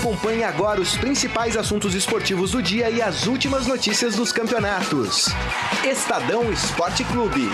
Acompanhe agora os principais assuntos esportivos do dia e as últimas notícias dos campeonatos. Estadão Esporte Clube.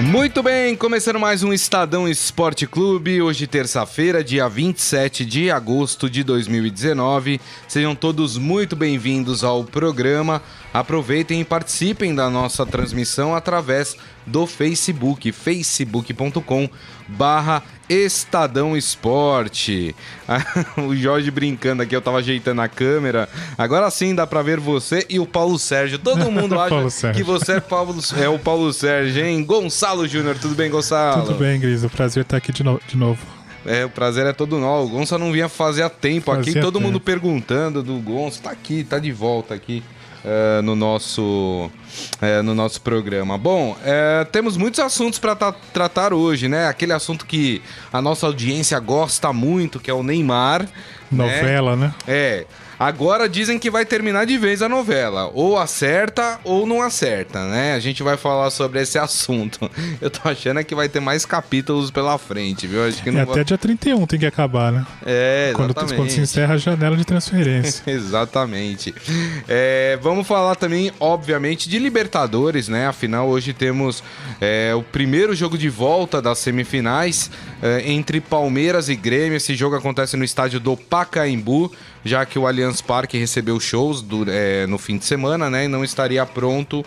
Muito bem, começando mais um Estadão Esporte Clube, hoje terça-feira, dia 27 de agosto de 2019. Sejam todos muito bem-vindos ao programa. Aproveitem e participem da nossa transmissão através do Facebook, facebook.com barra Estadão Esporte. o Jorge brincando aqui, eu tava ajeitando a câmera. Agora sim dá pra ver você e o Paulo Sérgio. Todo mundo acha que você é, Paulo, é o Paulo Sérgio, hein? Gonçalo Júnior, tudo bem, Gonçalo? Tudo bem, Gris. O prazer estar aqui de, no de novo. É, o prazer é todo nosso. O Gonçalo não vinha fazer a tempo fazia aqui, todo tempo. mundo perguntando do Gonçalo. Tá aqui, tá de volta aqui. Uh, no nosso uh, no nosso programa. Bom, uh, temos muitos assuntos para tratar hoje, né? Aquele assunto que a nossa audiência gosta muito, que é o Neymar. Né? Novela, né? né? É. Agora dizem que vai terminar de vez a novela. Ou acerta ou não acerta, né? A gente vai falar sobre esse assunto. Eu tô achando que vai ter mais capítulos pela frente, viu? Acho que não é, até dia 31 tem que acabar, né? É, exatamente. Quando, quando se encerra a janela de transferência. exatamente. É, vamos falar também, obviamente, de Libertadores, né? Afinal, hoje temos é, o primeiro jogo de volta das semifinais é, entre Palmeiras e Grêmio. Esse jogo acontece no estádio do Pacaembu já que o Allianz Parque recebeu shows do, é, no fim de semana, né? E não estaria pronto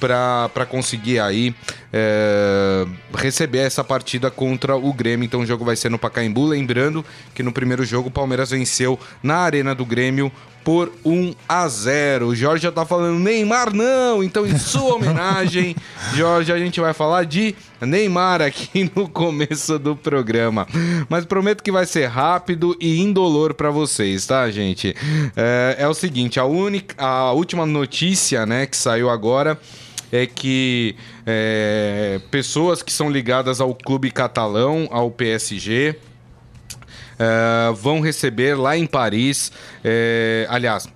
para conseguir aí é, receber essa partida contra o Grêmio. Então o jogo vai ser no Pacaembu. Lembrando que no primeiro jogo o Palmeiras venceu na Arena do Grêmio por 1 a 0. O Jorge já tá falando Neymar não. Então em sua homenagem, Jorge, a gente vai falar de Neymar aqui no começo do programa. Mas prometo que vai ser rápido e indolor para vocês, tá, gente? É, é o seguinte, a única a última notícia, né, que saiu agora é que é, pessoas que são ligadas ao clube catalão, ao PSG, uh, vão receber lá em Paris. Uh, aliás,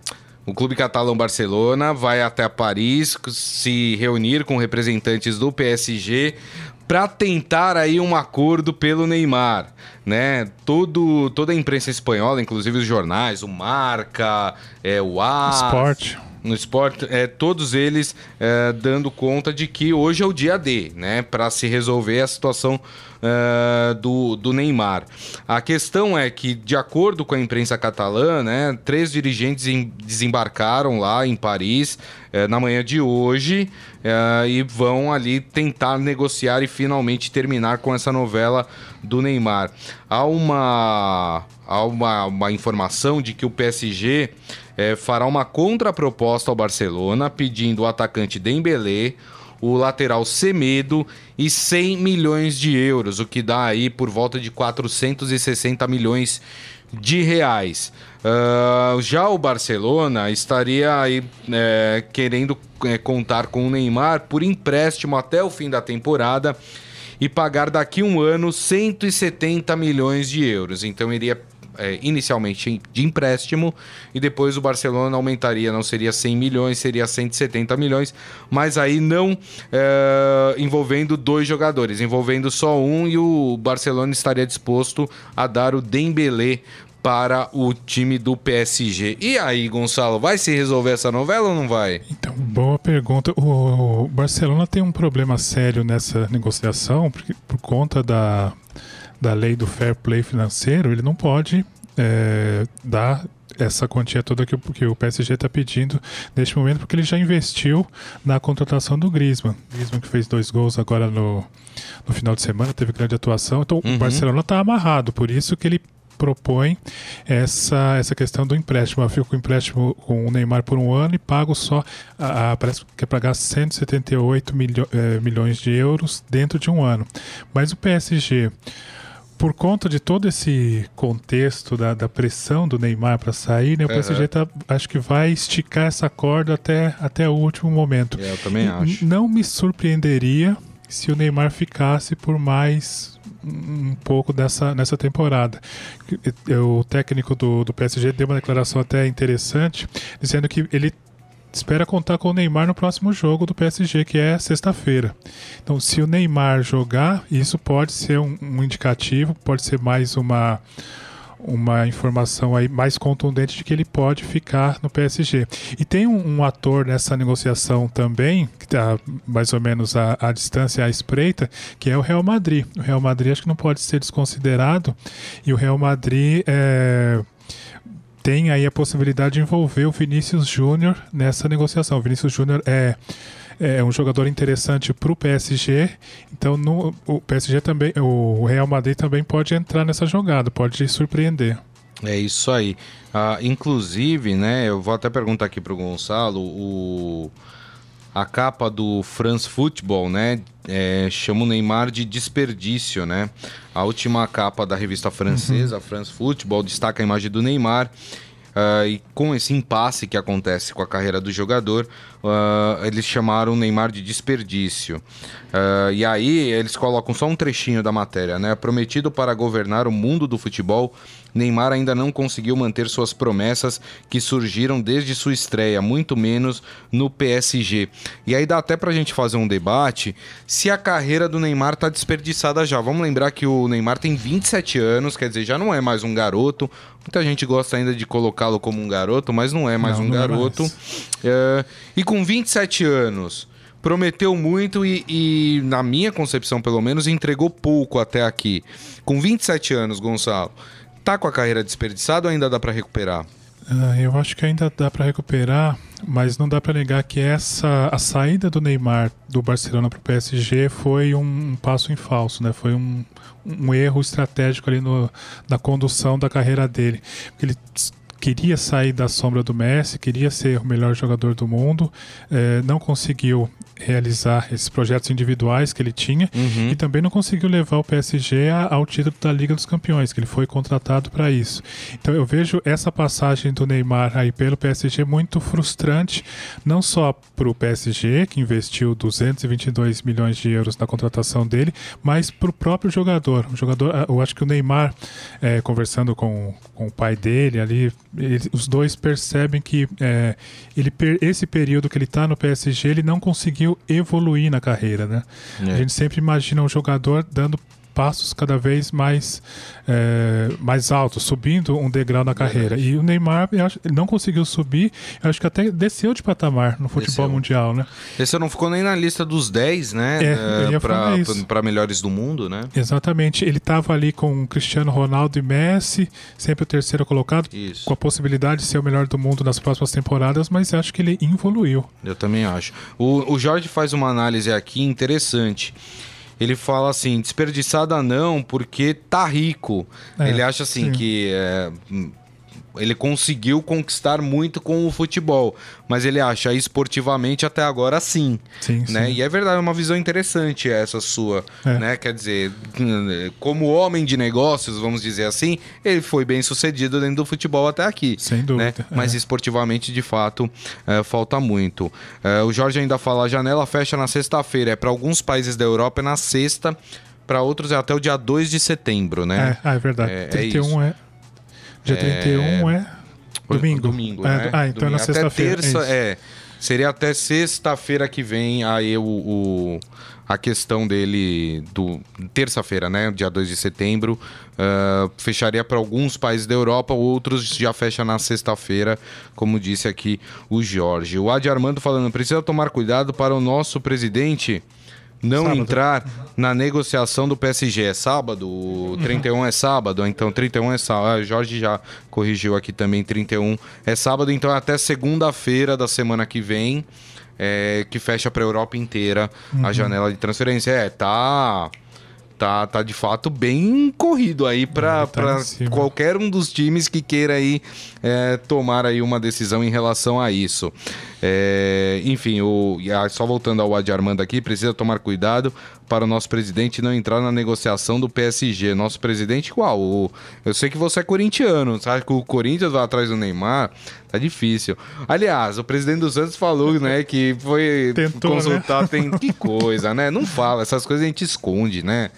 o Clube Catalão Barcelona vai até Paris se reunir com representantes do PSG para tentar aí um acordo pelo Neymar, né? Todo, toda a imprensa espanhola, inclusive os jornais, o Marca, é, o AS, Esporte no esporte, é, todos eles é, dando conta de que hoje é o dia D, né, para se resolver a situação é, do, do Neymar. A questão é que, de acordo com a imprensa catalã, né, três dirigentes desembarcaram lá em Paris é, na manhã de hoje é, e vão ali tentar negociar e finalmente terminar com essa novela do Neymar. Há uma, há uma, uma informação de que o PSG é, fará uma contraproposta ao Barcelona pedindo o atacante Dembélé, o lateral Semedo e 100 milhões de euros, o que dá aí por volta de 460 milhões de reais. Uh, já o Barcelona estaria aí é, querendo é, contar com o Neymar por empréstimo até o fim da temporada e pagar daqui um ano 170 milhões de euros. Então iria é, inicialmente de empréstimo e depois o Barcelona aumentaria, não seria 100 milhões, seria 170 milhões, mas aí não é, envolvendo dois jogadores, envolvendo só um e o Barcelona estaria disposto a dar o Dembélé para o time do PSG. E aí, Gonçalo, vai se resolver essa novela ou não vai? Então, boa pergunta. O Barcelona tem um problema sério nessa negociação, porque por conta da da lei do fair play financeiro, ele não pode é, dar essa quantia toda que, que o PSG está pedindo neste momento, porque ele já investiu na contratação do Griezmann. Griezmann que fez dois gols agora no, no final de semana, teve grande atuação. Então uhum. o Barcelona está amarrado, por isso que ele propõe essa, essa questão do empréstimo. Eu fico com o empréstimo com o Neymar por um ano e pago só, a, a, parece que é pagar 178 milho, é, milhões de euros dentro de um ano. Mas o PSG por conta de todo esse contexto da, da pressão do Neymar para sair, né, o PSG tá, acho que vai esticar essa corda até, até o último momento. É, eu também acho. Não me surpreenderia se o Neymar ficasse por mais um pouco dessa nessa temporada. O técnico do, do PSG deu uma declaração até interessante, dizendo que ele espera contar com o Neymar no próximo jogo do PSG, que é sexta-feira. Então, se o Neymar jogar, isso pode ser um, um indicativo, pode ser mais uma uma informação aí mais contundente de que ele pode ficar no PSG. E tem um, um ator nessa negociação também, que está mais ou menos à, à distância, à espreita, que é o Real Madrid. O Real Madrid acho que não pode ser desconsiderado, e o Real Madrid é, tem aí a possibilidade de envolver o Vinícius Júnior nessa negociação. O Vinícius Júnior é é um jogador interessante para o PSG. Então no, o PSG também, o Real Madrid também pode entrar nessa jogada, pode surpreender. É isso aí. Ah, inclusive, né, eu vou até perguntar aqui para o Gonçalo, o a capa do France Football, né, é, chama o Neymar de desperdício, né? A última capa da revista francesa, uhum. France Football, destaca a imagem do Neymar Uh, e com esse impasse que acontece com a carreira do jogador, uh, eles chamaram o Neymar de desperdício. Uh, e aí eles colocam só um trechinho da matéria, né? Prometido para governar o mundo do futebol, Neymar ainda não conseguiu manter suas promessas que surgiram desde sua estreia, muito menos no PSG. E aí dá até pra gente fazer um debate se a carreira do Neymar tá desperdiçada já. Vamos lembrar que o Neymar tem 27 anos, quer dizer, já não é mais um garoto. Muita gente gosta ainda de colocá-lo como um garoto, mas não é mais não, um não garoto. É mais. É, e com 27 anos prometeu muito e, e, na minha concepção, pelo menos, entregou pouco até aqui. Com 27 anos, Gonçalo, tá com a carreira desperdiçada ou ainda dá para recuperar? Uh, eu acho que ainda dá para recuperar, mas não dá para negar que essa a saída do Neymar do Barcelona para o PSG foi um, um, passo em falso, né? Foi um, um erro estratégico ali no, na condução da carreira dele. Ele queria sair da sombra do Messi, queria ser o melhor jogador do mundo, eh, não conseguiu realizar esses projetos individuais que ele tinha uhum. e também não conseguiu levar o PSG ao título da Liga dos Campeões, que ele foi contratado para isso. Então eu vejo essa passagem do Neymar aí pelo PSG muito frustrante, não só para o PSG, que investiu 222 milhões de euros na contratação dele, mas para o próprio jogador. O jogador, eu acho que o Neymar, é, conversando com, com o pai dele ali, ele, os dois percebem que é, ele, esse período que ele está no PSG, ele não conseguiu evoluir na carreira, né? É. A gente sempre imagina um jogador dando passos cada vez mais, é, mais altos, subindo um degrau na carreira. E o Neymar acho, ele não conseguiu subir, acho que até desceu de patamar no futebol desceu. mundial, né? Esse não ficou nem na lista dos 10, né? É, é para melhores do mundo, né? Exatamente. Ele estava ali com Cristiano Ronaldo e Messi, sempre o terceiro colocado, Isso. com a possibilidade de ser o melhor do mundo nas próximas temporadas, mas acho que ele evoluiu. Eu também acho. O, o Jorge faz uma análise aqui interessante ele fala assim, desperdiçada não, porque tá rico. É, ele acha assim sim. que é, ele conseguiu conquistar muito com o futebol, mas ele acha esportivamente até agora sim, sim, né? Sim. E é verdade, é uma visão interessante essa sua, é. né? Quer dizer, como homem de negócios, vamos dizer assim, ele foi bem sucedido dentro do futebol até aqui, sem dúvida. Né? Mas é. esportivamente, de fato, é, falta muito. É, o Jorge ainda fala, a janela fecha na sexta-feira, é para alguns países da Europa é na sexta, para outros é até o dia 2 de setembro, né? É, é verdade. É, 31 é, Dia 31 é, é domingo. Domingo, é, né? Ah, então domingo. é na sexta-feira. Terça, é, seria até sexta-feira que vem aí o, o, a questão dele do terça-feira, né? Dia 2 de setembro. Uh, fecharia para alguns países da Europa, outros já fecha na sexta-feira, como disse aqui o Jorge. O Adi Armando falando, precisa tomar cuidado para o nosso presidente não sábado. entrar na negociação do PSG. É sábado? O 31 uhum. é sábado? Então 31 é sábado. Ah, Jorge já corrigiu aqui também. 31 é sábado, então até segunda-feira da semana que vem. É, que fecha para a Europa inteira uhum. a janela de transferência. É, tá tá, tá de fato bem corrido aí para tá qualquer um dos times que queira aí é, tomar aí uma decisão em relação a isso. É, enfim, o, só voltando ao Adi Armando aqui, precisa tomar cuidado para o nosso presidente não entrar na negociação do PSG. Nosso presidente, qual? O, eu sei que você é corintiano, sabe que o Corinthians vai atrás do Neymar, tá difícil. Aliás, o presidente dos Santos falou, né, que foi Tentou, né? consultar, né? tem que coisa, né? Não fala, essas coisas a gente esconde, né?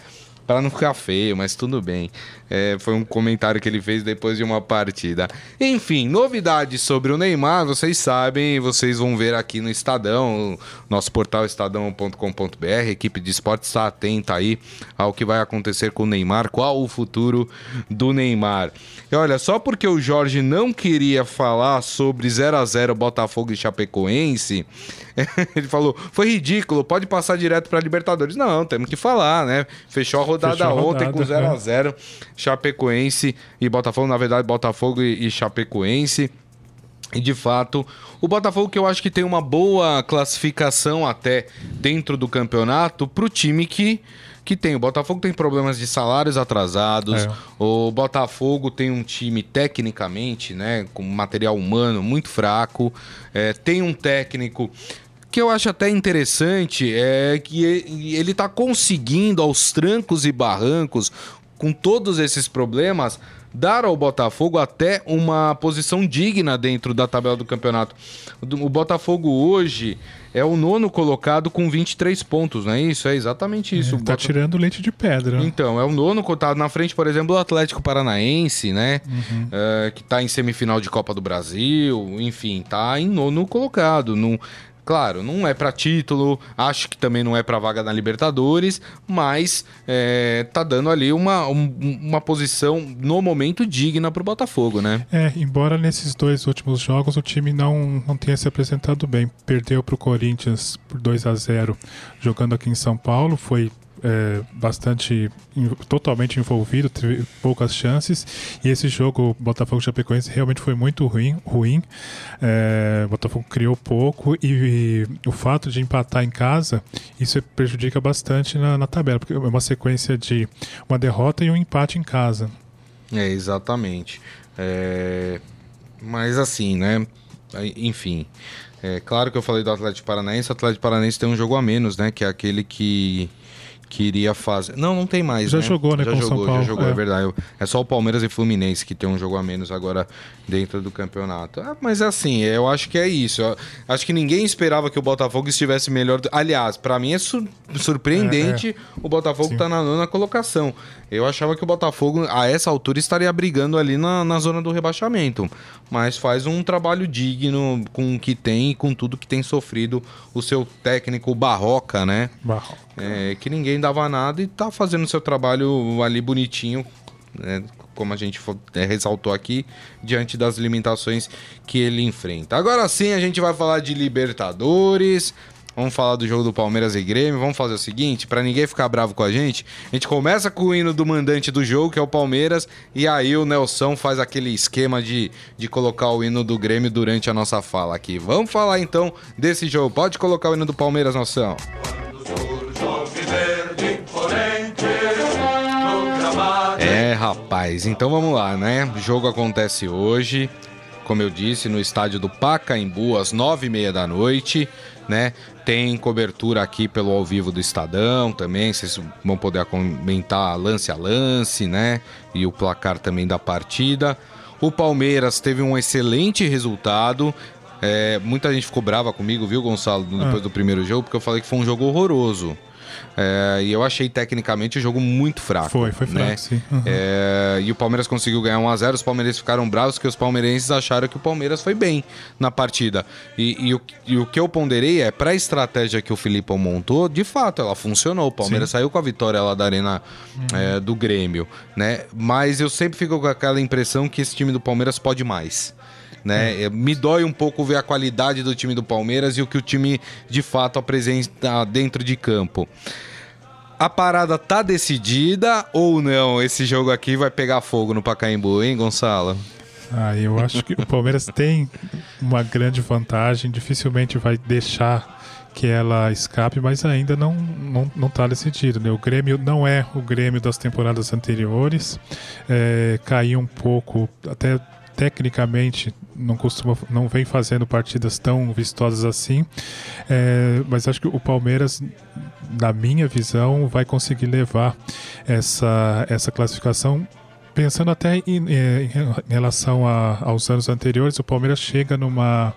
Para não ficar feio, mas tudo bem. É, foi um comentário que ele fez depois de uma partida. Enfim, novidades sobre o Neymar, vocês sabem, vocês vão ver aqui no Estadão, nosso portal estadão.com.br. Equipe de esporte está atenta aí ao que vai acontecer com o Neymar, qual o futuro do Neymar. E olha, só porque o Jorge não queria falar sobre 0 a 0 Botafogo e Chapecoense, ele falou: foi ridículo, pode passar direto para Libertadores. Não, temos que falar, né? Fechou a rodada Fechou a ontem rodada, com 0 a 0 é. Chapecoense e Botafogo, na verdade, Botafogo e, e Chapecoense. E de fato, o Botafogo que eu acho que tem uma boa classificação até dentro do campeonato para o time que, que tem. O Botafogo tem problemas de salários atrasados. É. O Botafogo tem um time tecnicamente, né, com material humano muito fraco. É, tem um técnico que eu acho até interessante é que ele está conseguindo aos trancos e barrancos com todos esses problemas, dar ao Botafogo até uma posição digna dentro da tabela do campeonato. O Botafogo hoje é o nono colocado com 23 pontos, não é isso? É exatamente isso. É, tá Bota... tirando leite de pedra. Então, é o nono colocado na frente, por exemplo, do Atlético Paranaense, né? Uhum. É, que tá em semifinal de Copa do Brasil, enfim, tá em nono colocado. Num... Claro, não é para título, acho que também não é para vaga na Libertadores, mas é, tá dando ali uma, um, uma posição no momento digna para o Botafogo, né? É, embora nesses dois últimos jogos o time não, não tenha se apresentado bem. Perdeu para o Corinthians por 2 a 0 jogando aqui em São Paulo, foi é, bastante totalmente envolvido, teve poucas chances e esse jogo Botafogo Chapecoense realmente foi muito ruim, ruim. É, Botafogo criou pouco e, e, o fato de empatar em casa isso prejudica bastante na, na tabela porque é uma sequência de uma derrota e um empate em casa. É exatamente. É... Mas assim, né? Enfim. É claro que eu falei do Atlético Paranaense, o Atlético Paranaense tem um jogo a menos, né? Que é aquele que que iria fazer. Não, não tem mais. Já né? jogou, né? Já com jogou, São Paulo. já jogou, é. é. verdade. É só o Palmeiras e Fluminense que tem um jogo a menos agora dentro do campeonato. Ah, mas assim, eu acho que é isso. Eu acho que ninguém esperava que o Botafogo estivesse melhor. Aliás, para mim é sur surpreendente é, é. o Botafogo estar tá na nona colocação. Eu achava que o Botafogo, a essa altura, estaria brigando ali na, na zona do rebaixamento. Mas faz um trabalho digno com o que tem e com tudo que tem sofrido o seu técnico Barroca, né? Barroca. É, que ninguém dava nada e tá fazendo seu trabalho ali bonitinho, né? como a gente é, ressaltou aqui, diante das limitações que ele enfrenta. Agora sim, a gente vai falar de Libertadores. Vamos falar do jogo do Palmeiras e Grêmio. Vamos fazer o seguinte, para ninguém ficar bravo com a gente, a gente começa com o hino do mandante do jogo, que é o Palmeiras, e aí o Nelson faz aquele esquema de, de colocar o hino do Grêmio durante a nossa fala aqui. Vamos falar então desse jogo. Pode colocar o hino do Palmeiras, Nelson. É, rapaz. Então vamos lá, né? O jogo acontece hoje, como eu disse, no estádio do Pacaembu, às nove e meia da noite né? Tem cobertura aqui pelo ao vivo do Estadão também, vocês vão poder comentar lance a lance, né? E o placar também da partida. O Palmeiras teve um excelente resultado. É, muita gente ficou brava comigo, viu, Gonçalo, depois ah. do primeiro jogo, porque eu falei que foi um jogo horroroso. É, e eu achei tecnicamente o jogo muito fraco. Foi, foi fraco, né? sim. Uhum. É, e o Palmeiras conseguiu ganhar 1x0. Os palmeirenses ficaram bravos porque os palmeirenses acharam que o Palmeiras foi bem na partida. E, e, o, e o, que eu ponderei é, para a estratégia que o Filipão montou, de fato, ela funcionou. O Palmeiras sim. saiu com a vitória lá da Arena uhum. é, do Grêmio. né? Mas eu sempre fico com aquela impressão que esse time do Palmeiras pode mais né? É. Me dói um pouco ver a qualidade do time do Palmeiras e o que o time de fato apresenta dentro de campo. A parada tá decidida ou não? Esse jogo aqui vai pegar fogo no Pacaembu, hein, Gonçalo? Ah, eu acho que o Palmeiras tem uma grande vantagem, dificilmente vai deixar que ela escape, mas ainda não não, não tá decidido. Né? O Grêmio não é o Grêmio das temporadas anteriores, é, caiu um pouco, até tecnicamente não costuma, não vem fazendo partidas tão vistosas assim, é, mas acho que o Palmeiras, na minha visão, vai conseguir levar essa, essa classificação pensando até em, em, em relação a, aos anos anteriores, o Palmeiras chega numa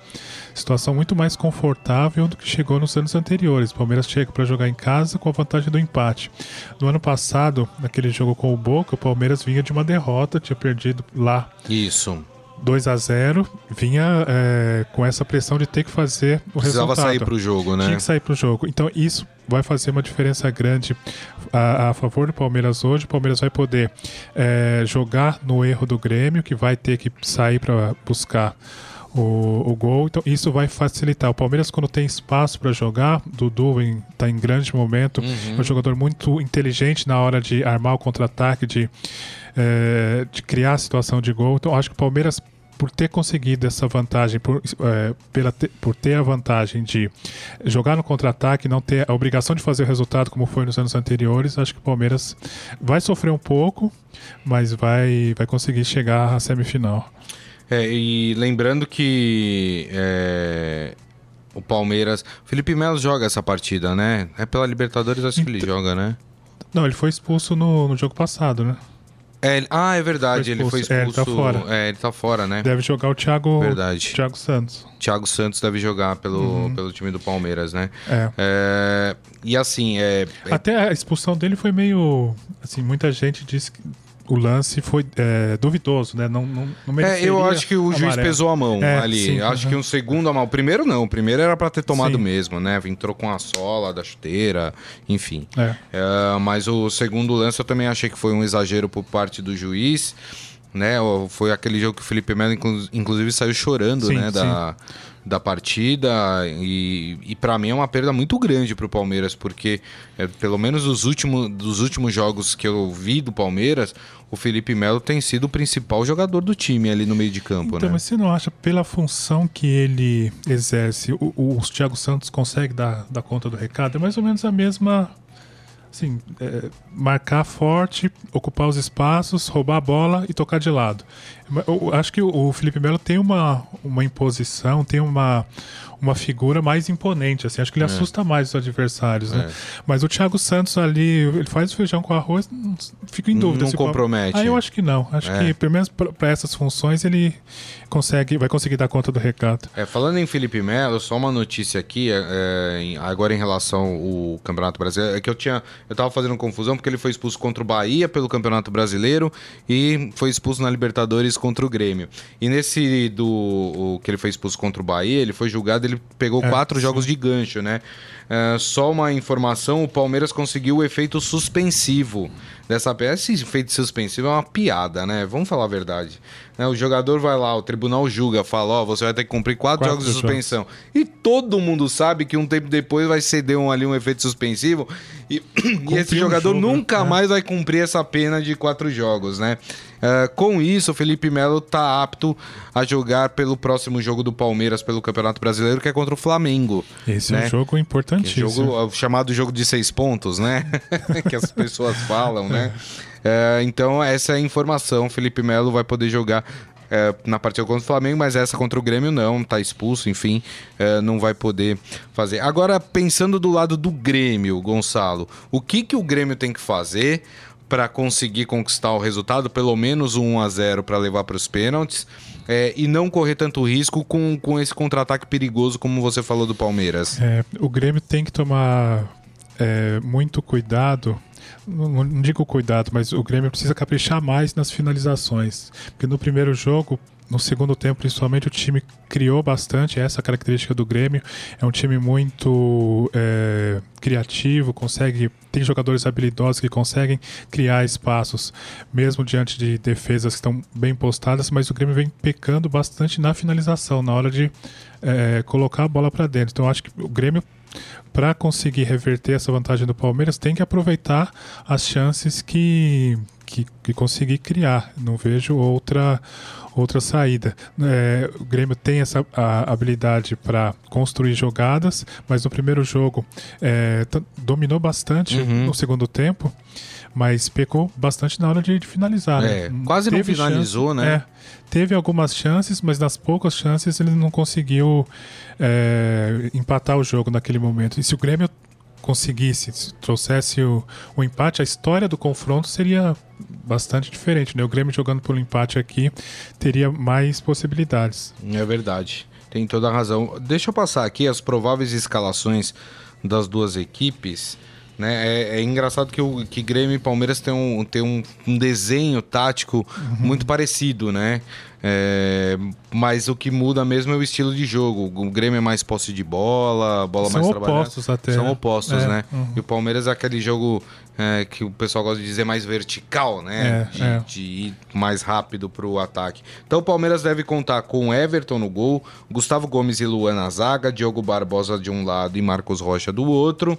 situação muito mais confortável do que chegou nos anos anteriores. O Palmeiras chega para jogar em casa com a vantagem do empate. No ano passado, naquele jogo com o Boca, o Palmeiras vinha de uma derrota, tinha perdido lá. Isso. 2 a 0 vinha é, com essa pressão de ter que fazer o Precisava resultado. sair pro jogo, né? Tinha que sair pro jogo. Então isso vai fazer uma diferença grande a, a favor do Palmeiras hoje. O Palmeiras vai poder é, jogar no erro do Grêmio, que vai ter que sair para buscar o, o, gol. Então isso vai facilitar. O Palmeiras, quando tem espaço para jogar, Dudu está em grande momento. Uhum. É um jogador muito inteligente na hora de armar o contra-ataque, de, é, de criar a situação de gol. Então acho que o Palmeiras por ter conseguido essa vantagem, por, é, pela te, por ter a vantagem de jogar no contra-ataque, não ter a obrigação de fazer o resultado como foi nos anos anteriores, acho que o Palmeiras vai sofrer um pouco, mas vai, vai conseguir chegar à semifinal. É, e lembrando que é, o Palmeiras. Felipe Melo joga essa partida, né? É pela Libertadores, acho que ele joga, né? Não, ele foi expulso no, no jogo passado, né? É, ah, é verdade, Foi ele foi expulso. É, ele tá fora. É, ele tá fora, né? Deve jogar o Thiago, Verdade. Thiago Santos. Thiago Santos deve jogar pelo, pelo time do Palmeiras, né? É. É, e assim, é, é- Até a expulsão dele foi meio. Assim, muita gente disse que o lance foi é, duvidoso, né? Não, não, não É, eu acho que o juiz amarelo. pesou a mão É, ali. sim, acho aham. que um segundo a mão. O primeiro não, o primeiro era pra ter tomado Sim. mesmo, né? Entrou com a sola da chuteira, enfim. É. É, mas o segundo lance eu também achei que foi um exagero por parte do juiz. Né? O- Foi aquele jogo que o Felipe Melo, inclu- inclusive, saiu chorando Sim, né? da, da partida. E, e para mim é uma perda muito grande pro Palmeiras, porque é, pelo menos dos últimos, dos últimos jogos que eu vi do Palmeiras, o Felipe Melo tem sido o principal jogador do time ali no meio de campo, Então, né? mas você não acha, pela função que ele exerce, o, o, o Thiago Santos consegue dar, dar conta do recado? É mais ou menos a mesma. Assim, é, marcar forte, ocupar os espaços, roubar a bola e tocar de lado. Eu acho que o Felipe Melo tem uma, uma imposição, tem uma, uma figura mais imponente. Assim, acho que ele assusta mais os adversários. Né? Mas o Thiago Santos ali, ele faz o feijão com arroz, não- fico em dúvida. Não se compromete. Ah, eu acho que não. Acho É. que, pelo menos para essas funções, ele consegue, vai conseguir dar conta do recado. É, falando em Felipe Melo, só uma notícia aqui, é, é, agora em relação ao Campeonato Brasileiro, é que eu tinha, eu tava fazendo confusão porque ele foi expulso contra o Bahia pelo Campeonato Brasileiro e foi expulso na Libertadores contra o Grêmio. E nesse do que ele foi expulso contra o Bahia, ele foi julgado, ele pegou É, quatro sim. jogos de gancho, né? É, só uma informação, o Palmeiras conseguiu o efeito suspensivo dessa peça. Esse efeito suspensivo é uma piada, né? Vamos falar a verdade. Né, O jogador vai lá, o tribunal julga, fala, ó, você vai ter que cumprir quatro, Quatro jogos de jogos. suspensão. E todo mundo sabe que um tempo depois vai ceder um, ali um efeito suspensivo e, e esse jogador jogo, nunca né? mais vai cumprir essa pena de quatro jogos, né? É, com isso, o Felipe Melo tá apto a jogar pelo próximo jogo do Palmeiras pelo Campeonato Brasileiro, que é contra o Flamengo. Esse é né? um jogo Que é importantíssimo. jogo, o chamado jogo de seis pontos, né? que as pessoas falam, né? É, então, essa é a informação. Felipe Melo vai poder jogar é, na partida contra o Flamengo, mas essa contra o Grêmio não, tá expulso, enfim, é, não vai poder fazer. Agora, pensando do lado do Grêmio, Gonçalo, o que, que o Grêmio tem que fazer para conseguir conquistar o resultado, pelo menos um 1 a 0 para levar para os pênaltis? é, e não correr tanto risco com, com esse contra-ataque perigoso, como você falou do Palmeiras. É, o Grêmio tem que tomar é, muito cuidado. Não, não digo cuidado, mas o Grêmio precisa caprichar mais nas finalizações. Porque no primeiro jogo, no segundo tempo, principalmente, o time criou bastante. Essa característica do Grêmio. É um time muito é, criativo, consegue. Tem jogadores habilidosos que conseguem criar espaços, mesmo diante de defesas que estão bem postadas, mas o Grêmio vem pecando bastante na finalização, na hora de é, colocar a bola para dentro. Então, acho que o Grêmio para conseguir reverter essa vantagem do Palmeiras, tem que aproveitar as chances que, que, que conseguir criar. Não vejo outra, outra saída. É, o Grêmio tem essa habilidade para construir jogadas, mas no primeiro jogo é, dominou bastante Uhum. no segundo tempo. Mas pecou bastante na hora de, de finalizar. É, né? quase não Teve finalizou, chance- né? Teve algumas chances, mas nas poucas chances ele não conseguiu é, empatar o jogo naquele momento. E se o Grêmio conseguisse, se trouxesse o, o empate, a história do confronto seria bastante diferente. Né? O Grêmio jogando pelo empate aqui teria mais possibilidades. É verdade, tem toda a razão. Deixa eu passar aqui as prováveis escalações das duas equipes. Né? É, é, engraçado que, o, que Grêmio e Palmeiras têm um, tem um, um desenho tático uhum. muito parecido, né? É, mas o que muda mesmo é o estilo de jogo. O Grêmio é mais posse de bola, bola São mais opostos até. São opostos, é, né? Uhum. E o Palmeiras é aquele jogo é, que o pessoal gosta de dizer mais vertical, né? É, de, é. de, ir mais rápido para o ataque. Então o Palmeiras deve contar com Everton no gol, Gustavo Gomes e Luan na zaga, Diogo Barbosa de um lado e Marcos Rocha do outro.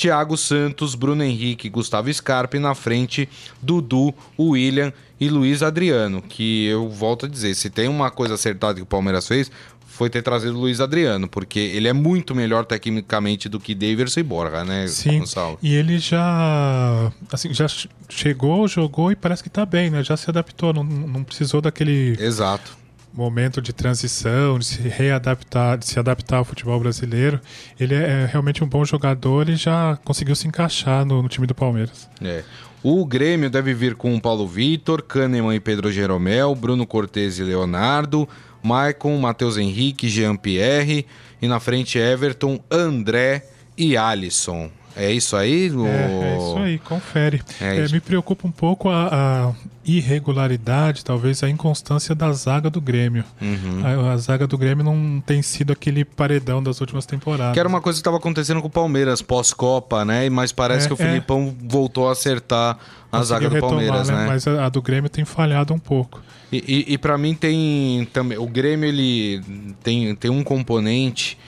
Thiago Santos, Bruno Henrique, Gustavo Scarpe na frente, Dudu, William e Luiz Adriano, que eu volto a dizer, se tem uma coisa acertada que o Palmeiras fez, foi ter trazido o Luiz Adriano, porque ele é muito melhor tecnicamente do que Daverson e Borja, né, Sim, Gonçalo? e ele já assim, já chegou, jogou e parece que tá bem, né? Já se adaptou, não, não precisou daquele Exato. Momento de transição, de se readaptar, de se adaptar ao futebol brasileiro. Ele é realmente um bom jogador e já conseguiu se encaixar no, no time do Palmeiras. É. O Grêmio deve vir com Paulo Vitor, Kahneman e Pedro Jeromel, Bruno Cortes e Leonardo, Maicon, Matheus Henrique, Jean Pierre e na frente Everton, André e Alisson. É isso aí? O... É, é isso aí, confere. É É, isso. me preocupa um pouco a, a irregularidade, talvez a inconstância da zaga do Grêmio. Uhum. A, a zaga do Grêmio não tem sido aquele paredão das últimas temporadas. Que era uma coisa que estava acontecendo com o Palmeiras pós-Copa, né? Mas parece É, que o é. Filipão voltou a acertar a Conseguiu zaga do retomar, Palmeiras, né? Mas a, a do Grêmio tem falhado um pouco. E, e, e para mim tem também o Grêmio ele tem, tem um componente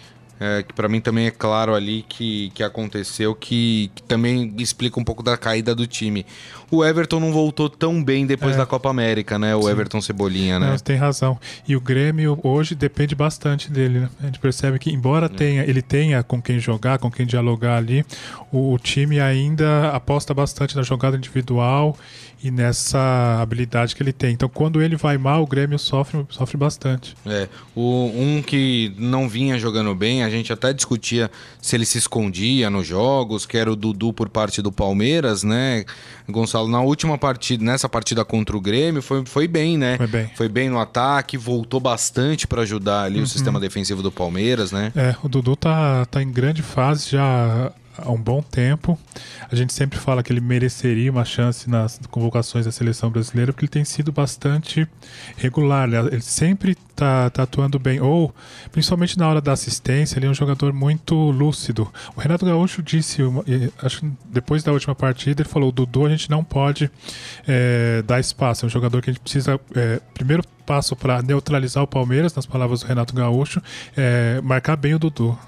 é, que para mim também é claro ali que, que aconteceu que, que também explica um pouco da caída do time. O Everton não voltou tão bem depois É. da Copa América, né? O Sim. Everton Cebolinha, né? Não, você tem razão. E o Grêmio hoje depende bastante dele. Né? A gente percebe que, embora tenha, ele tenha com quem jogar, com quem dialogar ali, o, o time ainda aposta bastante na jogada individual e nessa habilidade que ele tem. Então, quando ele vai mal, o Grêmio sofre, sofre bastante. É, o, um que não vinha jogando bem, a gente até discutia se ele se escondia nos jogos, que era o Dudu por parte do Palmeiras, né? Gonçalo, na última partida, nessa partida contra o Grêmio, foi, foi bem, né? Foi bem. Foi bem no ataque, voltou bastante para ajudar ali o sistema defensivo do Palmeiras, né? É, o Dudu tá, tá em grande fase já há um bom tempo. A gente sempre fala que ele mereceria uma chance nas convocações da seleção brasileira, porque ele tem sido bastante regular. né? Ele sempre tá, tá atuando bem. Ou, principalmente na hora da assistência, ele é um jogador muito lúcido. O Renato Gaúcho disse, acho depois da última partida, ele falou: o Dudu a gente não pode é, dar espaço. É um jogador que a gente precisa. É, primeiro passo para neutralizar o Palmeiras, nas palavras do Renato Gaúcho, é marcar bem o Dudu.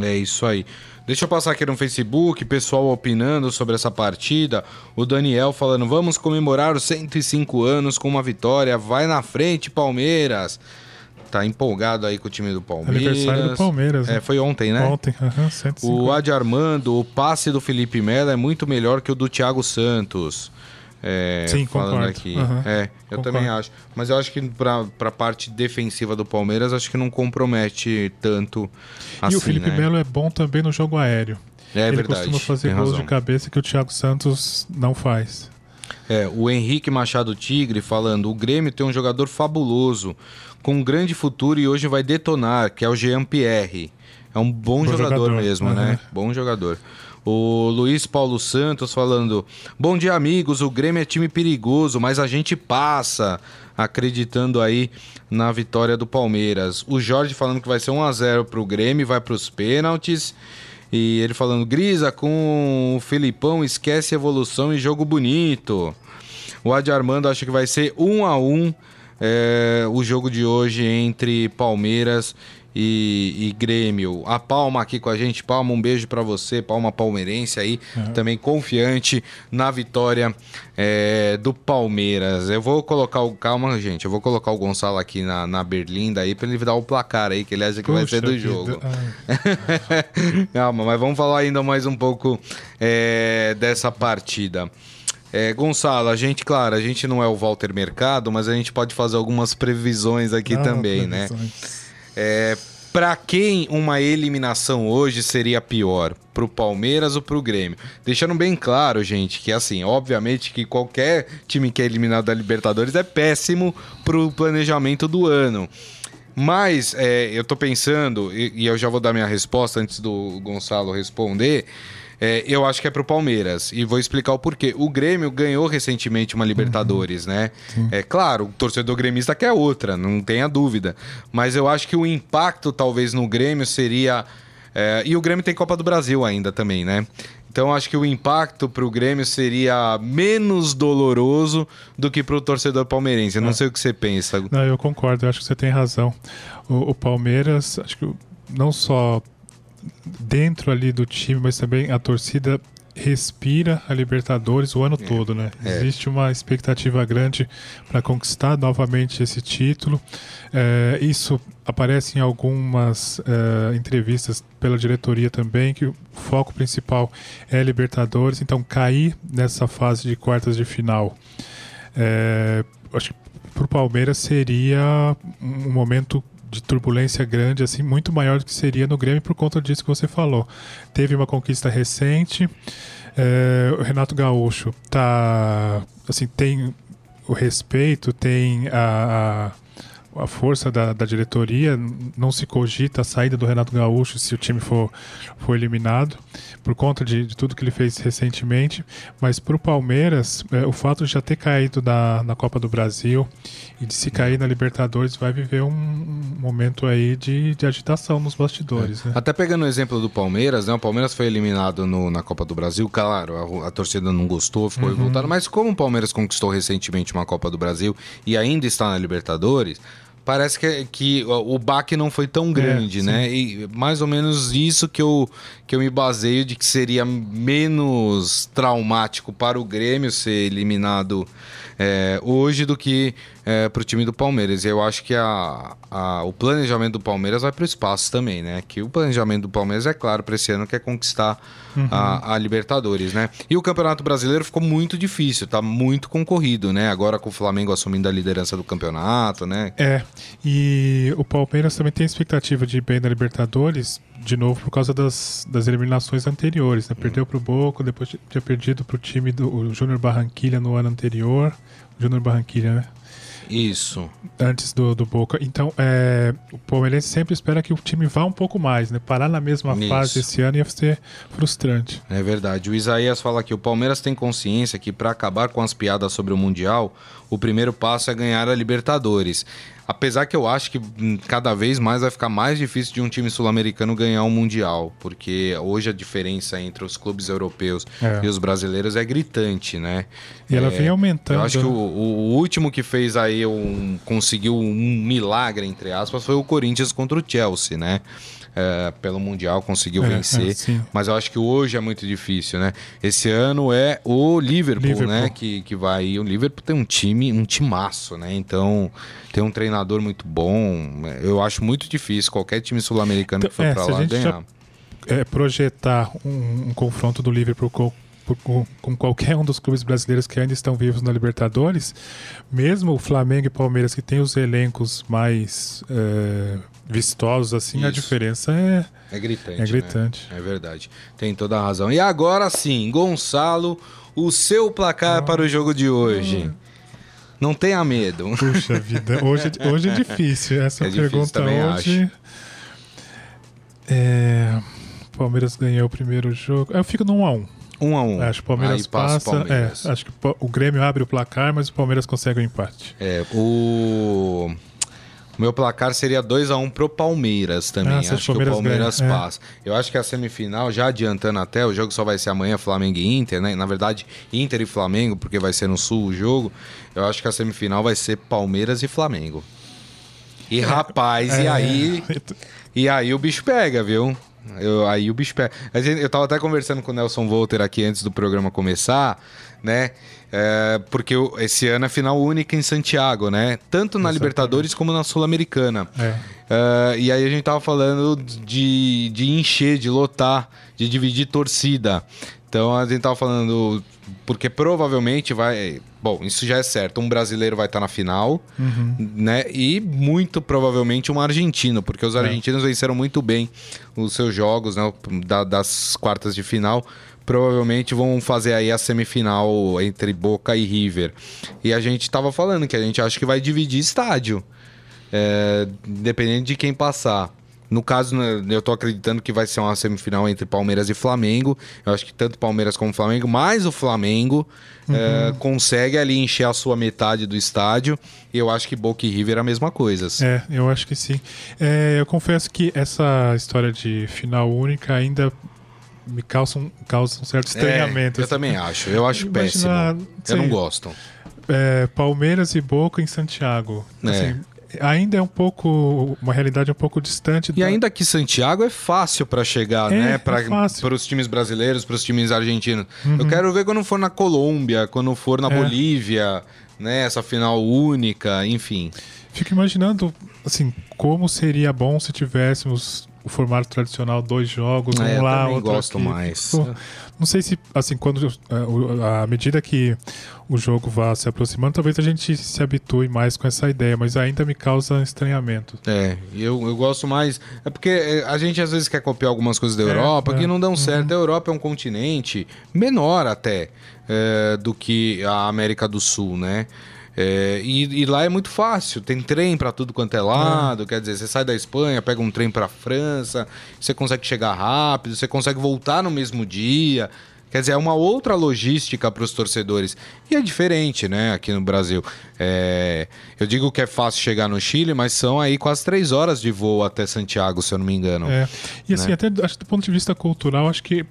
É isso aí. Deixa eu passar aqui no Facebook, pessoal opinando sobre essa partida. O Daniel falando: vamos comemorar os 105 anos com uma vitória. Vai na frente, Palmeiras. Tá empolgado aí com o time do Palmeiras. Aniversário do Palmeiras, É, né? foi ontem, né? Ontem, aham, 150. O Adi Armando, o passe do Felipe Melo é muito melhor que o do Thiago Santos. É, Sim, falando concordo. aqui. Aham, É, eu concordo. também acho. Mas eu acho que pra, pra parte defensiva do Palmeiras, acho que não compromete tanto assim, e o Felipe né? Melo é bom também no jogo aéreo. É ele verdade, costuma fazer tem gols razão. de cabeça que o Thiago Santos não faz. É, o Henrique Machado Tigre falando: o Grêmio tem um jogador fabuloso, com um grande futuro e hoje vai detonar, que é o Jean Pierre. É um bom, Bom jogador, jogador, mesmo, aham. né? Bom jogador. O Luiz Paulo Santos falando: Bom dia, amigos. O Grêmio é time perigoso, mas a gente passa. Acreditando aí na vitória do Palmeiras. O Jorge falando que vai ser 1x0 pro Grêmio, vai pros pênaltis. E ele falando: Grisa, com o Felipão, esquece evolução e jogo bonito. O Adi Armando acha que vai ser 1 a 1 é, o jogo de hoje entre Palmeiras e, e Grêmio. A Palma aqui com a gente. Palma, um beijo pra você. Palma palmeirense aí, também confiante na vitória é, do Palmeiras. Eu vou colocar o. Calma, gente. Eu vou colocar o Gonçalo aqui na, na Berlinda aí pra ele dar o placar aí, que ele acha que vai ser Puxa do jogo. Ai, Calma, mas vamos falar ainda mais um pouco é, dessa partida. É, Gonçalo, a gente, claro, a gente não é o Walter Mercado, mas a gente pode fazer algumas previsões aqui ah, também, né? É, Para quem uma eliminação hoje seria pior? Pro Palmeiras ou pro Grêmio? Deixando bem claro, gente, que assim, obviamente que qualquer time que é eliminado da Libertadores é péssimo pro planejamento do ano. Mas é, eu tô pensando, e, e eu já vou dar minha resposta antes do Gonçalo responder. É, eu acho que é pro Palmeiras. E vou explicar o porquê. O Grêmio ganhou recentemente uma Libertadores, né? É claro, o torcedor gremista quer outra, não tenha dúvida. Mas eu acho que o impacto, talvez, no Grêmio seria. é, e o Grêmio tem Copa do Brasil ainda também, né? Então acho que o impacto pro Grêmio seria menos doloroso do que pro torcedor palmeirense. Eu não sei o que você pensa. Não, eu concordo, eu acho que você tem razão. O, o Palmeiras, acho que não só dentro ali do time, mas também a torcida respira a Libertadores o ano todo, né? é. Existe uma expectativa grande para conquistar novamente esse título. É, isso aparece em algumas é, entrevistas pela diretoria também, que o foco principal é Libertadores. Então, cair nessa fase de quartas de final, é, acho que para o Palmeiras seria um momento de turbulência grande, assim, muito maior do que seria no Grêmio por conta disso que você falou. Teve uma conquista recente, é, o Renato Gaúcho tá, assim, tem o respeito, tem a, a, a força da, da diretoria, não se cogita a saída do Renato Gaúcho se o time for, for eliminado, por conta de, de tudo que ele fez recentemente, mas para o Palmeiras, é, o fato de já ter caído na, na Copa do Brasil e de se cair na Libertadores vai viver um, um momento aí de, de agitação nos bastidores, né? Até pegando o exemplo do Palmeiras, né? O Palmeiras foi eliminado no- na Copa do Brasil, claro, a, a torcida não gostou, ficou revoltada, mas como o Palmeiras conquistou recentemente uma Copa do Brasil e ainda está na Libertadores, parece que, que o baque não foi tão grande, sim. né? E mais ou menos isso que eu, que eu me baseio de que seria menos traumático para o Grêmio ser eliminado é, hoje do que é, para o time do Palmeiras. E eu acho que a, a- o planejamento do Palmeiras vai para o espaço também, né? Que o planejamento do Palmeiras, é claro, para esse ano quer conquistar a, a Libertadores, né? E o Campeonato Brasileiro ficou muito difícil, tá muito concorrido, né? Agora com o Flamengo assumindo a liderança do campeonato, né? É, e o Palmeiras também tem expectativa de ir bem na Libertadores, de novo por causa das, das eliminações anteriores, né? Perdeu pro Boca, depois tinha perdido pro time do o Júnior Barranquilha no ano anterior. Júnior Barranquilha, né? Isso. Antes do, do Boca. Então, é, o Palmeirense sempre espera que o time vá um pouco mais, né? Parar na mesma Isso. fase esse ano ia ser frustrante. É verdade. O Isaías fala que o Palmeiras tem consciência que para acabar com as piadas sobre o Mundial, o primeiro passo é ganhar a Libertadores. Apesar que eu acho que hum, cada vez mais vai ficar mais difícil de um time sul-americano ganhar um Mundial, porque hoje a diferença entre os clubes europeus É. e os brasileiros é gritante, né? E ela É, vem aumentando. Eu acho que o, né? o- o último que fez aí um conseguiu um milagre entre aspas foi o Corinthians contra o Chelsea, né? É, pelo mundial conseguiu É, vencer, é, mas eu acho que hoje é muito difícil, né? Esse ano é o Liverpool, Liverpool. né? Que, que vai. E o Liverpool tem um time, um timaço, né? Então tem um treinador muito bom. Eu acho muito difícil qualquer time sul-americano que for É, pra lá ganhar. já- é, projetar um, um confronto do Liverpool com, com, qualquer um dos clubes brasileiros que ainda estão vivos na Libertadores, mesmo o Flamengo e Palmeiras, que tem os elencos mais é, vistosos, assim, a Isso. diferença é, É gritante. é né? gritante. É verdade. Tem toda a razão. E agora sim, Gonçalo, o seu placar para o jogo de hoje. Não tenha medo. Puxa vida, hoje, hoje é difícil. Essa É difícil, pergunta também hoje. É, Palmeiras ganhou o primeiro jogo. Eu fico no 1x1. Um a um. Acho que o Palmeiras passa passa. Palmeiras. É, acho que o Grêmio abre o placar, mas o Palmeiras consegue o empate. É, o... o meu placar seria 2 a 1 pro Palmeiras também. Ah, acho que que o Palmeiras Palmeiras ganha? É. passa. Eu acho que a semifinal, já adiantando até, o jogo só vai ser amanhã, Flamengo e Inter, né? Na verdade, Inter e Flamengo, porque vai ser no Sul o jogo. Eu acho que a semifinal vai ser Palmeiras e Flamengo. E rapaz, e É, aí E aí o bicho pega, viu? Eu, aí o bicho pega. Eu tava até conversando com o Nelson Volter aqui antes do programa começar, né? É, porque esse ano é final única em Santiago, né? Tanto na Exatamente. Libertadores como na Sul-Americana. É. É, e aí a gente tava falando de, de encher, de lotar, de dividir torcida. Então a gente tava falando. Porque provavelmente vai. Bom, isso já é certo. Um brasileiro vai estar na final, né? E muito provavelmente um argentino, porque os argentinos venceram muito bem os seus jogos, né? da- das quartas de final. Provavelmente vão fazer aí a semifinal entre Boca e River. E a gente tava falando que a gente acha que vai dividir estádio. É, dependendo de quem passar. No caso, né, eu tô acreditando que vai ser uma semifinal entre Palmeiras e Flamengo. Eu acho que tanto Palmeiras como Flamengo, mais o Flamengo, é, consegue ali encher a sua metade do estádio. E eu acho que Boca e River é a mesma coisa. assim. É, eu acho que sim. É, eu confesso que essa história de final única ainda me causa um, causa um certo estranhamento. É, eu assim. também acho. Eu acho Imaginar, péssimo. Eu não gosto. é, Palmeiras e Boca em Santiago. É. Assim, ainda é um pouco. Uma realidade um pouco distante E da- ainda que Santiago é fácil pra chegar, É, né? é Para. Uhum. os times brasileiros, para os times argentinos. Eu quero ver quando for na Colômbia, quando for na É. Bolívia, né? Essa final única, enfim. Fico imaginando, assim, como seria bom se tivéssemos o formato tradicional, dois jogos, um É, lá, outro gosto aqui. mais. Pô, não sei se, assim, quando é, à medida que o jogo vá se aproximando, talvez a gente se habitue mais com essa ideia, mas ainda me causa estranhamento. É, eu, eu gosto mais. É porque é, a gente às vezes quer copiar algumas coisas da É, Europa é. que não dão certo. A Europa é um continente menor até é, do que a América do Sul, né? É, e, e lá é muito fácil, tem trem pra tudo quanto é lado. Quer dizer, você sai da Espanha, pega um trem pra França, você consegue chegar rápido, você consegue voltar no mesmo dia. Quer dizer, é uma outra logística para os torcedores. E é diferente, né, aqui no Brasil. É, eu digo que é fácil chegar no Chile, mas são aí quase três horas de voo até Santiago, se eu não me engano. É. E assim, Né? até acho do ponto de vista cultural, acho que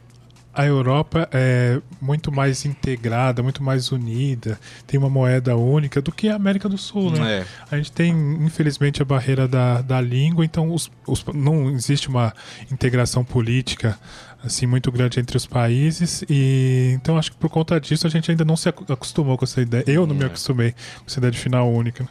a Europa é muito mais integrada, muito mais unida, tem uma moeda única do que a América do Sul, né? É. A gente tem, infelizmente, a barreira da, da língua, então os, os- não existe uma integração política assim muito grande entre os países e então acho que por conta disso a gente ainda não se acostumou com essa ideia. Eu não É. me acostumei com essa ideia de final única. né?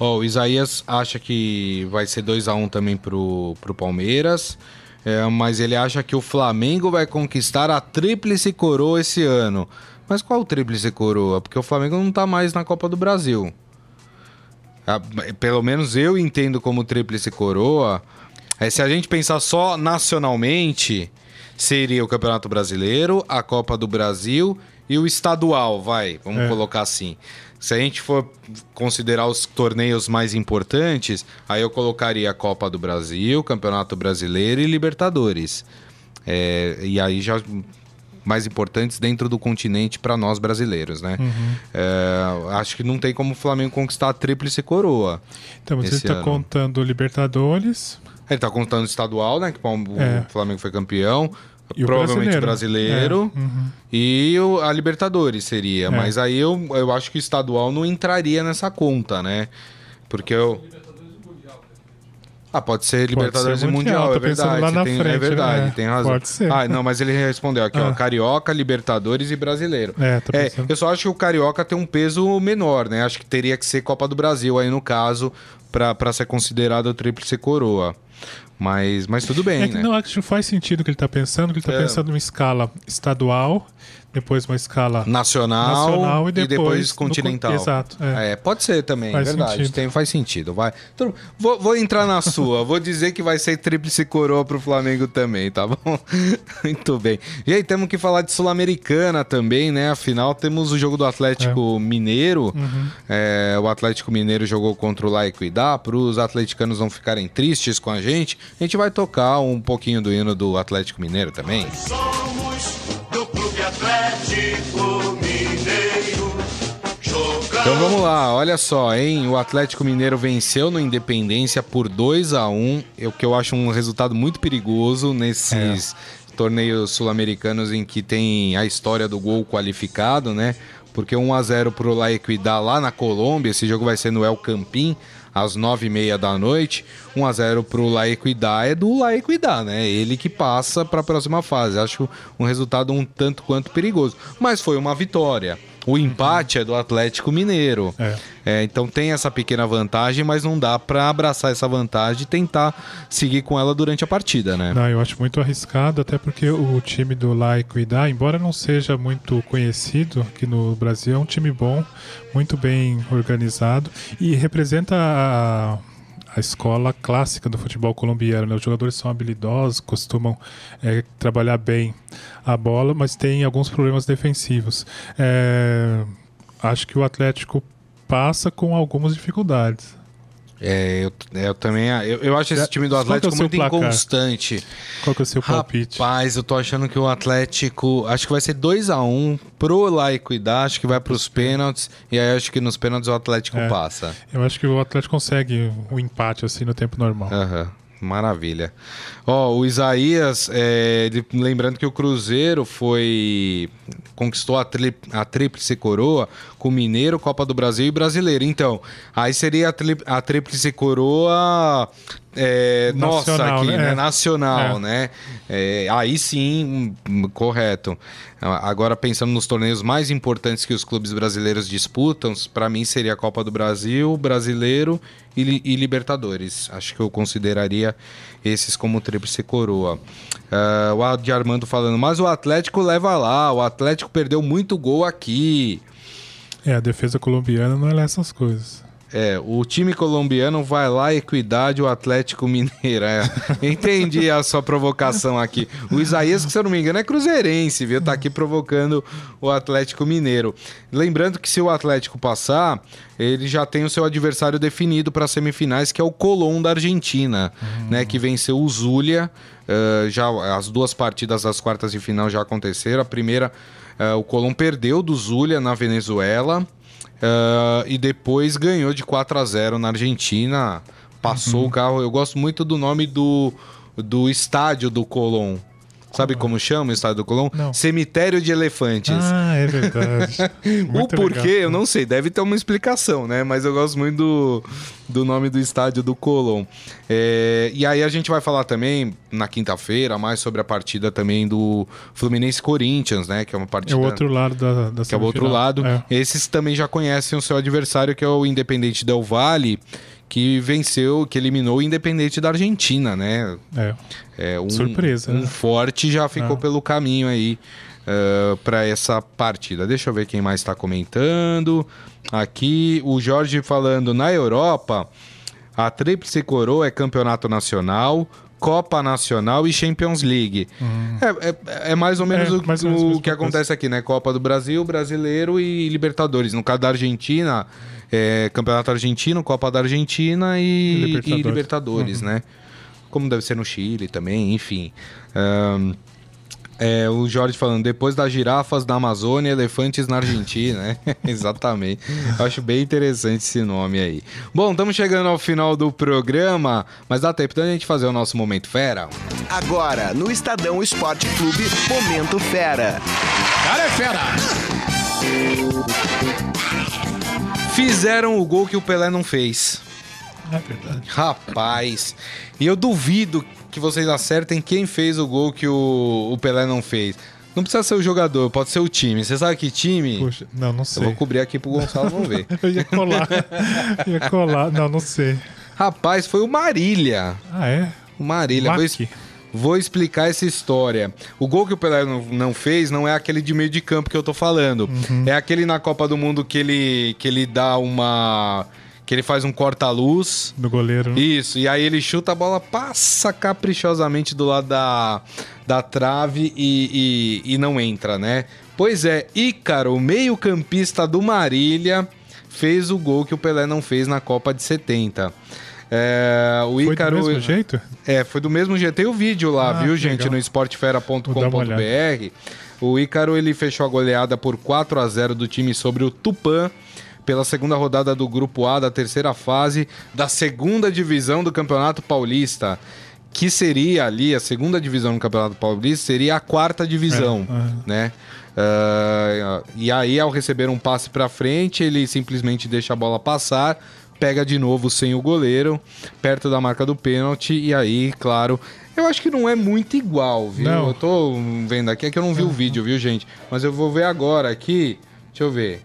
Ó, o Isaías acha que vai ser 2 a 1 também pro, pro Palmeiras. É, mas ele acha que o Flamengo vai conquistar a tríplice coroa esse ano. Mas qual tríplice coroa? Porque o Flamengo não tá mais na Copa do Brasil. Ah, Pelo menos eu entendo como tríplice coroa. É, se a gente pensar só nacionalmente, seria o Campeonato Brasileiro, a Copa do Brasil e o estadual, vai, vamos É. colocar assim. Se a gente for considerar os torneios mais importantes, aí eu colocaria a Copa do Brasil, Campeonato Brasileiro e Libertadores. É, e aí já mais importantes dentro do continente para nós brasileiros, né? É, acho que não tem como o Flamengo conquistar a tríplice coroa. Então, você está contando Libertadores, Ele tá contando o estadual, né? Que o É. o Flamengo foi campeão. E o provavelmente brasileiro. brasileiro. É, uhum. E o- a Libertadores seria. É. Mas aí eu, eu acho que o estadual não entraria nessa conta, né? Porque eu. Ah, pode ser Libertadores ser e Mundial, Mundial, é verdade. lá você na tem, é frente, verdade, né? tem razão. Pode ser. Ah, não, mas ele respondeu aqui, ó. Ah. Carioca, Libertadores e Brasileiro. É, tô É, eu só acho que o Carioca tem um peso menor, né? Acho que teria que ser Copa do Brasil aí no caso, pra, pra ser considerado o tríplice coroa. Mas, mas tudo bem, É que né? não, acho que faz sentido o que ele está pensando, que ele está É. pensando em escala estadual, depois uma escala Nacional, nacional e depois, no- continental. Exato. é. É, pode ser também, Faz verdade. sentido. Tem, faz sentido. Vai. Então, vou, vou entrar na sua. vou dizer que vai ser tríplice coroa pro Flamengo também, tá bom? Muito bem. E aí, temos que falar de Sul-Americana também, né? Afinal, temos o jogo do Atlético Mineiro. É, o Atlético Mineiro jogou contra o La Equidad. Para os atleticanos não ficarem tristes com a gente, a gente vai tocar um pouquinho do hino do Atlético Mineiro também. Clube Atlético Mineiro. Então vamos lá, olha só, hein? O Atlético Mineiro venceu no Independência por 2 a 1 o que eu acho um resultado muito perigoso nesses torneios sul-americanos em que tem a história do gol qualificado, né? Porque 1 a 0 pro La Equidad lá na Colômbia, esse jogo vai ser no El Campín, às 9h30 da noite. 1 a 0 pro La Equidad é do La Equidad, né? Ele que passa para a próxima fase. Acho um resultado um tanto quanto perigoso, mas foi uma vitória. O empate é do Atlético Mineiro. É. É, então tem essa pequena vantagem, mas não dá para abraçar essa vantagem e tentar seguir com ela durante a partida, né? Não, eu acho muito arriscado, até porque o time do Laico e da, embora não seja muito conhecido aqui no Brasil, é um time bom, muito bem organizado e representa a, a escola clássica do futebol colombiano. Né? Os jogadores são habilidosos, costumam é, trabalhar bem a bola, mas tem alguns problemas defensivos. É, acho que o Atlético passa com algumas dificuldades. É, eu, eu também. Eu, eu acho esse time do é Atlético seu muito placar? inconstante. Qual que é o seu palpite? Rapaz, eu tô achando que o Atlético. Acho que vai ser 2 a 1 pro Laico e dá, acho que vai pros pênaltis. E aí acho que nos pênaltis o Atlético É. passa. Eu acho que o Atlético consegue o empate assim no tempo normal. Aham. Maravilha. Ó, o Isaías, é, lembrando que o Cruzeiro foi. conquistou a, tri, a tríplice coroa com Mineiro, Copa do Brasil e Brasileiro. Então, aí seria a, tri, a tríplice coroa. é, nossa, Nacional, aqui, né? né? É. Nacional, É. né? É, aí sim, hum, correto. Agora, pensando nos torneios mais importantes que os clubes brasileiros disputam, para mim seria a Copa do Brasil, Brasileiro e, e Libertadores. Acho que eu consideraria esses como tríplice coroa. Ah, o Adi Armando falando, mas o Atlético leva lá, o Atlético perdeu muito gol aqui. É, a defesa colombiana não é essas coisas. É, o time colombiano vai lá equidade o Atlético Mineiro. É, entendi a sua provocação aqui. O Isaías, que se eu não me engano, é cruzeirense, viu? Tá aqui provocando o Atlético Mineiro. Lembrando que se o Atlético passar, ele já tem o seu adversário definido para semifinais, que é o Colón da Argentina, né? Que venceu o Zulia. eh, já as duas partidas das quartas de final já aconteceram. A primeira, eh, o Colón perdeu do Zulia na Venezuela. Ah, e depois ganhou de 4 a 0 na Argentina. Passou o carro. Eu gosto muito do nome do, do estádio do Colón. Sabe como chama o estádio do Colón? Não. Cemitério de Elefantes. Ah, é verdade. o porquê, legal. eu não sei, deve ter uma explicação, né? Mas eu gosto muito do, do nome do estádio do Colón. É, e aí a gente vai falar também, na quinta-feira, mais sobre a partida também do Fluminense Corinthians, né? Que é uma É partida o outro lado da, da que é o outro lado. É. Esses também já conhecem o seu adversário, que é o Independente Del Valle, que venceu, que eliminou o Independente da Argentina, né? É. É, um, Surpresa, Um né? forte já ficou Ah. pelo caminho aí para essa partida. Deixa eu ver quem mais está comentando. Aqui, o Jorge falando, na Europa, a Tríplice Coroa é campeonato nacional, Copa Nacional e Champions League. É, é- é mais ou menos É, o, mais ou menos o que coisa. acontece aqui, né? Copa do Brasil, Brasileiro e Libertadores. No caso da Argentina, é Campeonato Argentino, Copa da Argentina e e Libertadores, Libertadores. né? Como deve ser no Chile também, enfim. Ahn, é, o Jorge falando, depois das girafas na Amazônia, elefantes na Argentina, né? Exatamente. Eu acho bem interessante esse nome aí. Bom, estamos chegando ao final do programa, mas dá tempo da gente fazer o nosso Momento Fera? Agora, no Estadão Esporte Clube, Momento Fera. Cara é fera! Fizeram o gol que o Pelé não fez. É verdade. Rapaz, e eu duvido que vocês acertem quem fez o gol que o, o Pelé não fez. Não precisa ser o jogador, pode ser o time. Você sabe que time? Puxa, não, não eu sei. vou cobrir aqui pro Gonçalo, vamos ver. Eu ia colar. ia colar. Não, não sei. Rapaz, foi o Marília. Ah, é? O Marília. Vou, vou explicar essa história. O gol que o Pelé não, não fez não é aquele de meio de campo que eu tô falando. Uhum. É aquele na Copa do Mundo que ele, que ele dá uma. Que ele faz um corta-luz. Do goleiro. né? Isso, e aí ele chuta a bola, passa caprichosamente do lado da, da trave e, e, e não entra, né? Pois é, Ícaro, meio-campista do Marília, fez o gol que o Pelé não fez na Copa de 70. É, o Foi Ícaro. do mesmo jeito? É, foi do mesmo jeito. Tem o vídeo lá, Ah, viu, gente? legal. No esportefera.com.br. O Ícaro ele fechou a goleada por 4 a 0 do time sobre o Tupã pela segunda rodada do Grupo A da terceira fase da segunda divisão do Campeonato Paulista. Que seria ali, a segunda divisão do Campeonato Paulista, seria a quarta divisão, É, é. né? Ah, e aí, ao receber um passe pra frente, ele simplesmente deixa a bola passar, pega de novo sem o goleiro, perto da marca do pênalti, e aí, claro. Eu acho que não é muito igual, viu? Não. Eu tô vendo aqui, é que eu não vi o vídeo, viu, gente? Mas eu vou ver agora aqui. Deixa eu ver.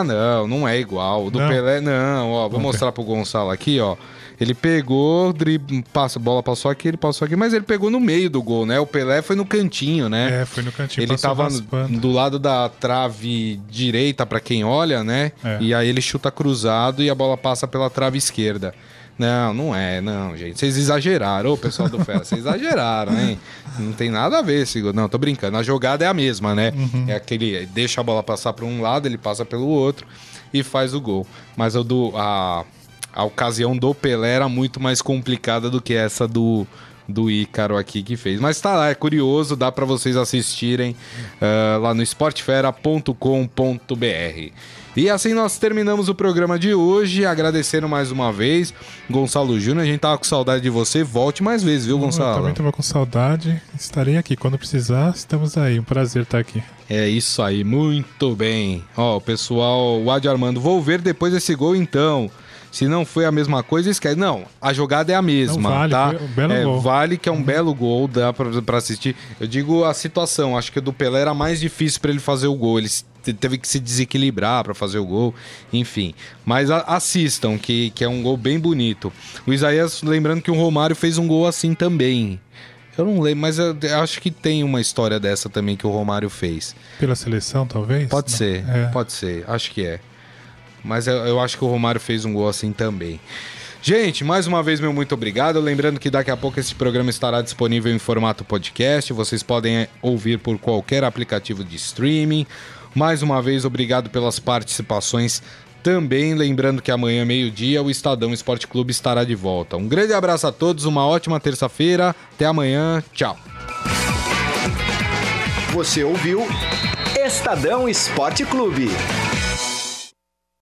Ah, não, não é igual. O do Não? Pelé, não, ó. Vou Ok. mostrar pro Gonçalo aqui, ó. Ele pegou, drib... passa, a bola passou aqui, ele passou aqui, mas ele pegou no meio do gol, né? O Pelé foi no cantinho, né? É, foi no cantinho, Ele tava raspando. do lado da trave direita pra quem olha, né? É. E aí ele chuta cruzado e a bola passa pela trave esquerda. Não, não é, não, gente. Vocês exageraram, ô pessoal do Fera, vocês exageraram, hein? Não tem nada a ver esse gol. Não, tô brincando. A jogada é a mesma, né? Uhum. É aquele. Deixa a bola passar pra um lado, ele passa pelo outro e faz o gol. Mas o do. A, a ocasião do Pelé era muito mais complicada do que essa do, do Ícaro aqui que fez. Mas tá lá, é curioso, dá pra vocês assistirem ah, lá no esportefera.com.br. E assim nós terminamos o programa de hoje, agradecendo mais uma vez Gonçalo Júnior, a gente tava com saudade de você, volte mais vezes, viu Eu Gonçalo? também tava com saudade. Estarei aqui. Quando precisar, estamos aí. Um prazer estar aqui. É isso aí, muito bem. Ó, o pessoal, o Adi Armando, vou ver depois desse gol então. Se não foi a mesma coisa, esquece. Não, a jogada é a mesma, Não, vale, tá? um é. Vale que é um belo gol, dá pra, pra assistir. Eu digo a situação, acho que o do Pelé era mais difícil pra ele fazer o gol. Ele te- teve que se desequilibrar pra fazer o gol, enfim. Mas assistam, que, que é um gol bem bonito. O Isaías, lembrando que o Romário fez um gol assim também. Eu não lembro, mas eu acho que tem uma história dessa também que o Romário fez. Pela seleção, talvez? Pode Não. ser, É. pode ser, acho que é. Mas eu, eu acho que o Romário fez um gol assim também. Gente, mais uma vez, meu muito obrigado. Lembrando que daqui a pouco esse programa estará disponível em formato podcast. Vocês podem eh, ouvir por qualquer aplicativo de streaming. Mais uma vez, obrigado pelas participações também. Lembrando que amanhã, meio-dia, o Estadão Esporte Clube estará de volta. Um grande abraço a todos, uma ótima terça-feira. Até amanhã. Tchau. Você ouviu Estadão Esporte Clube.